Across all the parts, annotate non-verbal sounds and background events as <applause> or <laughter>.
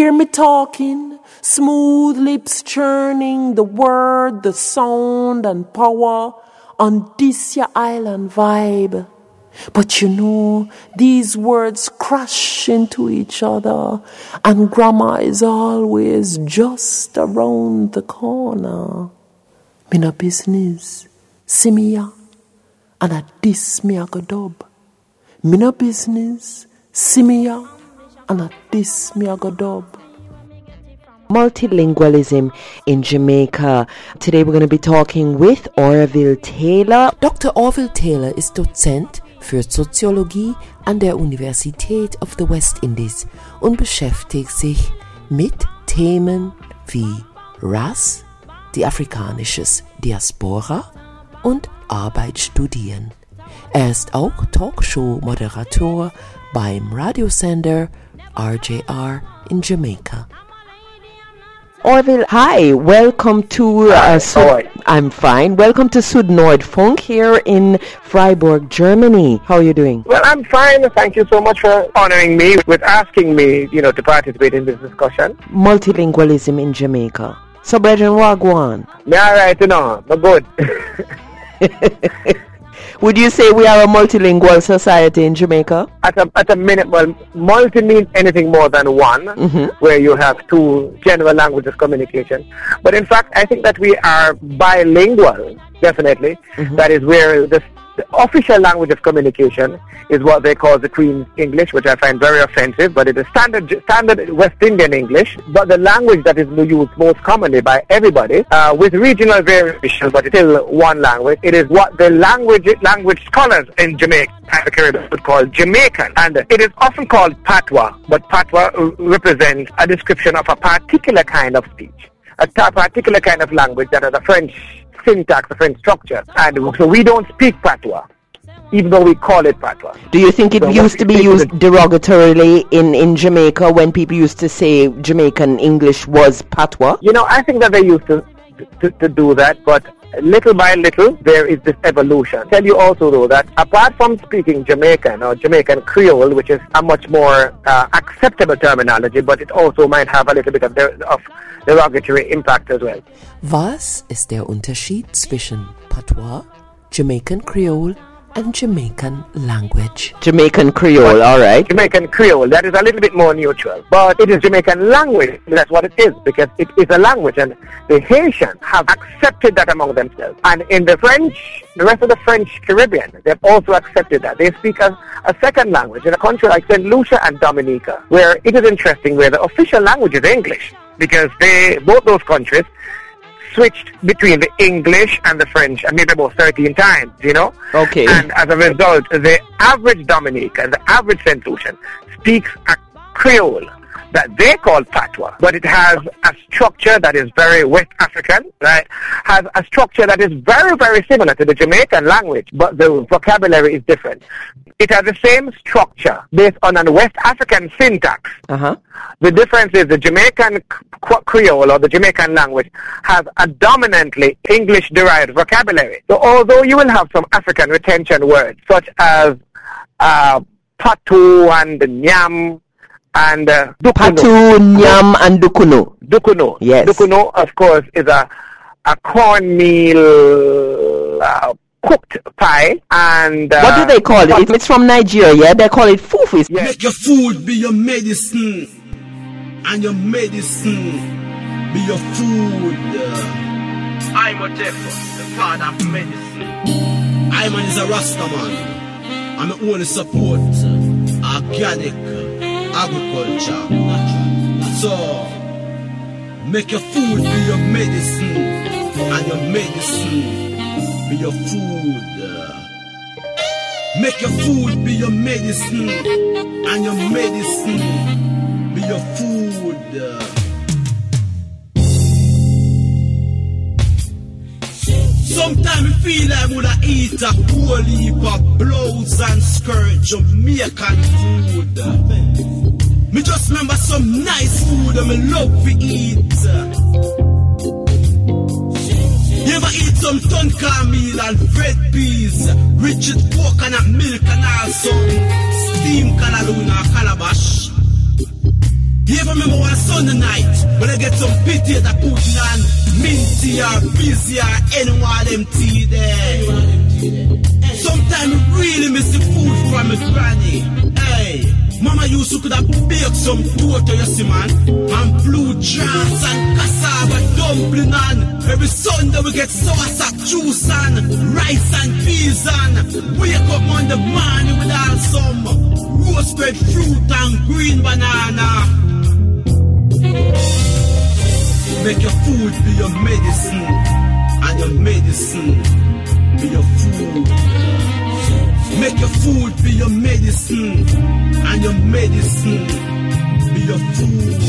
Hear me talking, smooth lips churning, the word, the sound and power. On this your island vibe. But you know, these words crash into each other, and grammar is always just around the corner. Me no business, see me ya, and a this me a dub. Me no business, see me ya, and a this me a go dub multilingualism in Jamaica. Today we're going to be talking with Orville Taylor. Dr. Orville Taylor ist Dozent für Soziologie an der Universität of the West Indies und beschäftigt sich mit Themen wie Rass, die afrikanisches Diaspora und Arbeit studieren. Er ist auch Talkshow-Moderator beim Radiosender RJR in Jamaica. Orville, hi, welcome to. Uh, Sud- I'm fine. Welcome to Sud Funk here in Freiburg, Germany. How are you doing? Well, I'm fine. Thank you so much for honoring me with asking me, you know, to participate in this discussion. Multilingualism in Jamaica. So, Brethren, Wagwan. Me all right, you know, but good. <laughs> <laughs> Would you say we are a multilingual society in Jamaica? At a, at a minute, well, multi means anything more than one, mm-hmm. where you have two general languages communication. But in fact, I think that we are bilingual, definitely. Mm-hmm. That is where the the official language of communication is what they call the Queen's English, which I find very offensive, but it is standard, standard West Indian English. But the language that is used most commonly by everybody, uh, with regional variations, but still one language, it is what the language language scholars in Jamaica and the Caribbean would call Jamaican. And it is often called patois, but patois represents a description of a particular kind of speech, a particular kind of language that is a French syntax, a French structure. And so we don't speak patois, even though we call it patois. Do you think it So used to be used derogatorily in, in Jamaica when people used to say Jamaican English was patois? You know, I think that they used to, to, to do that, but little by little, there is this evolution. Tell you also, though, that apart from speaking Jamaican or Jamaican Creole, which is a much more uh, acceptable terminology, but it also might have a little bit of, of derogatory impact as well. Was ist der Unterschied zwischen Patois, Jamaican Creole and Jamaican language? Jamaican Creole, all right. Jamaican Creole, that is a little bit more neutral. But it is Jamaican language, that's what it is, because it is a language, and the Haitians have accepted that among themselves. And in the French, the rest of the French Caribbean, they've also accepted that. They speak a, a second language in a country like St. Lucia and Dominica, where it is interesting, where the official language is English, because they, both those countries, switched between the English and the French, and maybe about 13 times, you know? Okay. And as a result, the average Dominican, the average St. Lucian, speaks a Creole that they call patois, but it has a structure that is very West African, right? Has a structure that is very, very similar to the Jamaican language, but the vocabulary is different. It has the same structure based on a West African syntax. Uh-huh. The difference is the Jamaican Creole or the Jamaican language has a dominantly English-derived vocabulary. So although you will have some African retention words such as uh, patu and nyam and uh, dukunu. Patu, Nyam, and Dukuno. Dukuno. Yes. Dukunu, of course, is a a cornmeal uh, cooked pie and uh, What do they call it? It's from Nigeria, yeah? They call it fufu. Yes. Make your food be your medicine, and your medicine be your food. I'm a the father of medicine. I'm is a Rasta. I'm the only support organic agriculture. So, make your food be your medicine, and your medicine be your food. Uh. Make your food be your medicine, and your medicine be your food. Uh. Sometimes I feel like woulda eat a whole heap of blouse and skirt Jamaican food. Me just remember some nice food that me love to eat. You ever eat some tonka meal and red peas, rich with coconut milk and also steamed callaloo or calabash? You ever remember one Sunday night when I get some pity that putting on minty or busy or any one of them tea there? Sometimes really miss the food from my granny. Hey, mama used to could have baked some toto, you see man, and blue jars and cassava dumpling on. Every Sunday we get soursop juice and rice and peas and wake up on the morning with all some roasted fruit and green banana. Make your food be your medicine, and your medicine be your food. Make your food be your medicine, and your medicine be your food.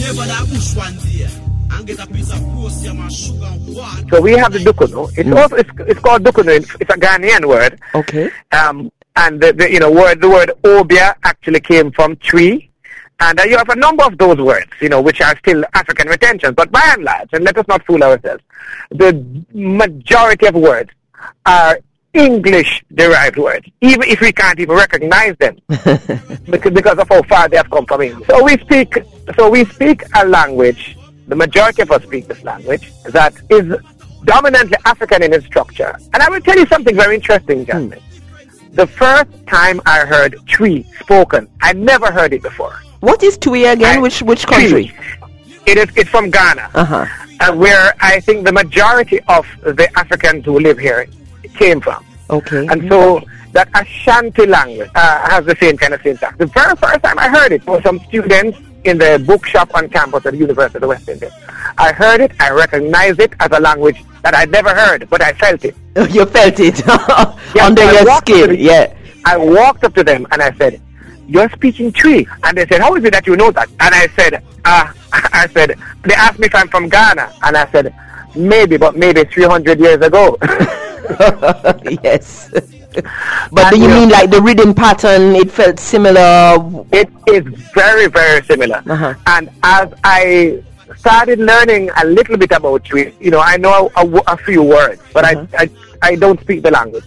Give her that bush one day and get a piece of calcium and sugar and water. So we have the dukuno. It's also it's, it's called dukuno. It's, it's a Ghanaian word. Okay. Um, and the, the you know word the word obeah actually came from Twi. And uh, you have a number of those words, you know, which are still African retentions. But by and large, and let us not fool ourselves, the majority of words are English-derived words, even if we can't even recognize them <laughs> because, because of how far they have come from English. So we speak, so we speak a language. The majority of us speak this language that is dominantly African in its structure. And I will tell you something very interesting, Jasmine. The first time I heard Twi spoken, I never heard it before. What is Twi again? I- which which country? It is. It's from Ghana, Uh-huh. uh, where I think the majority of the Africans who live here came from. Okay. And so that Ashanti language uh, has the same kind of syntax. The very first time I heard it was some students in the bookshop on campus at the University of the West Indies. I heard it, I recognized it as a language that I'd never heard, but I felt it. <laughs> you felt it <laughs> Yeah, under I your walked up to skin. Yeah. I walked up to them and I said, "You're speaking Twi," and they said, "How is it that you know that?" And I said, uh, <laughs> "I said." They asked me if I'm from Ghana, and I said, "Maybe, but maybe 300 years ago." <laughs> yes. <laughs> but do you mean like the reading pattern? It felt similar. it is very, very similar. Uh-huh. And as I started learning a little bit about Twi, you know, I know a, a few words, but Uh-huh. I, I I don't speak the language,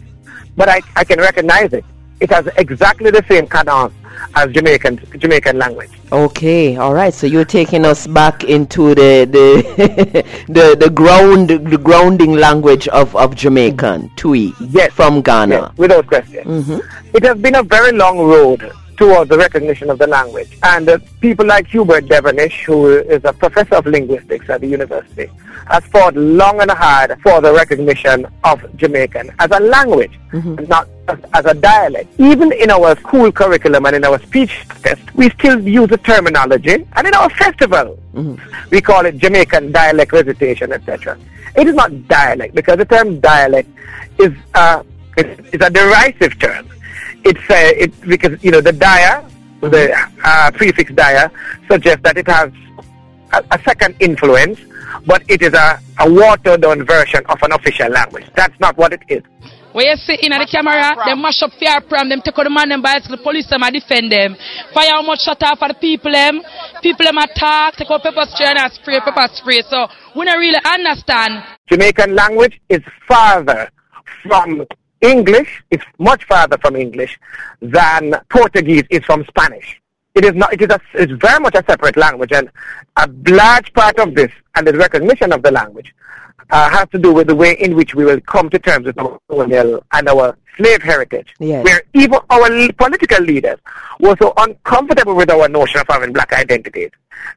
but I I can recognize it. It has exactly the same cadence as Jamaican Jamaican language. Okay, all right. So you're taking us back into the the <laughs> the, the ground the grounding language of, of Jamaican Twi Yes. from Ghana. Yes, without question. Mm-hmm. It has been a very long road towards the recognition of the language. And uh, people like Hubert Devonish, who is a professor of linguistics at the university, has fought long and hard for the recognition of Jamaican as a language, not as, as a dialect. Even in our school curriculum and in our speech test, we still use the terminology. And in our festival, we call it Jamaican dialect recitation, etc. It is not dialect because the term dialect is uh, is, is a derisive term. It's uh, it because you know the dia, the uh, prefix dia suggests that it has a, a second influence, but it is a, a watered down version of an official language. That's not what it is. When you see in the camera, them mash up fear pram, them take out the man them by the police them and defend them. Fire how much shut off for the people them. People them attack, take out pepper spray and spray pepper spray. So we don't really understand. Jamaican language is farther from English, is much farther from English than Portuguese is from Spanish. It is not, it is a, it's very much a separate language and a large part of this and the recognition of the language uh, has to do with the way in which we will come to terms with our colonial and our slave heritage. Yes. Where even our political leaders were so uncomfortable with our notion of having black identities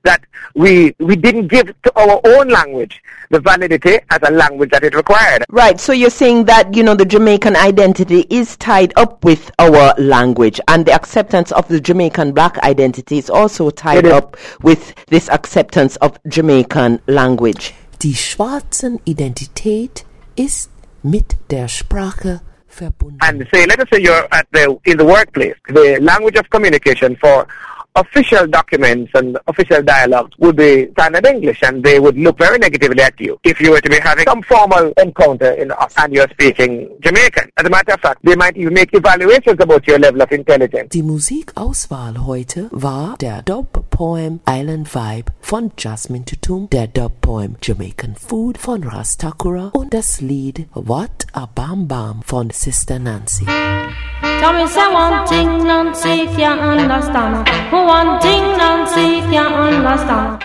that we, we didn't give to our own language the validity as a language that it required. Right. So you're saying that you know the Jamaican identity is tied up with our language, and the acceptance of the Jamaican black identity is also tied It is. up with this acceptance of Jamaican language. Die schwarzen Identität ist mit der Sprache verbunden. and say, let us say you're at the in the workplace, the language of communication for official documents and official dialogues would be standard English, and they would look very negatively at you if you were to be having some formal encounter in and you're speaking Jamaican. As a matter of fact, they might even make evaluations about your level of intelligence. Die Musikauswahl heute war der Dub-Poem Island Vibe von Jasmine Tutum, der Dub-Poem Jamaican Food von Rastakura und das Lied What a Bam Bam von Sister Nancy. Tell me say one thing Nancy can't understand. One thing Nancy can't understand.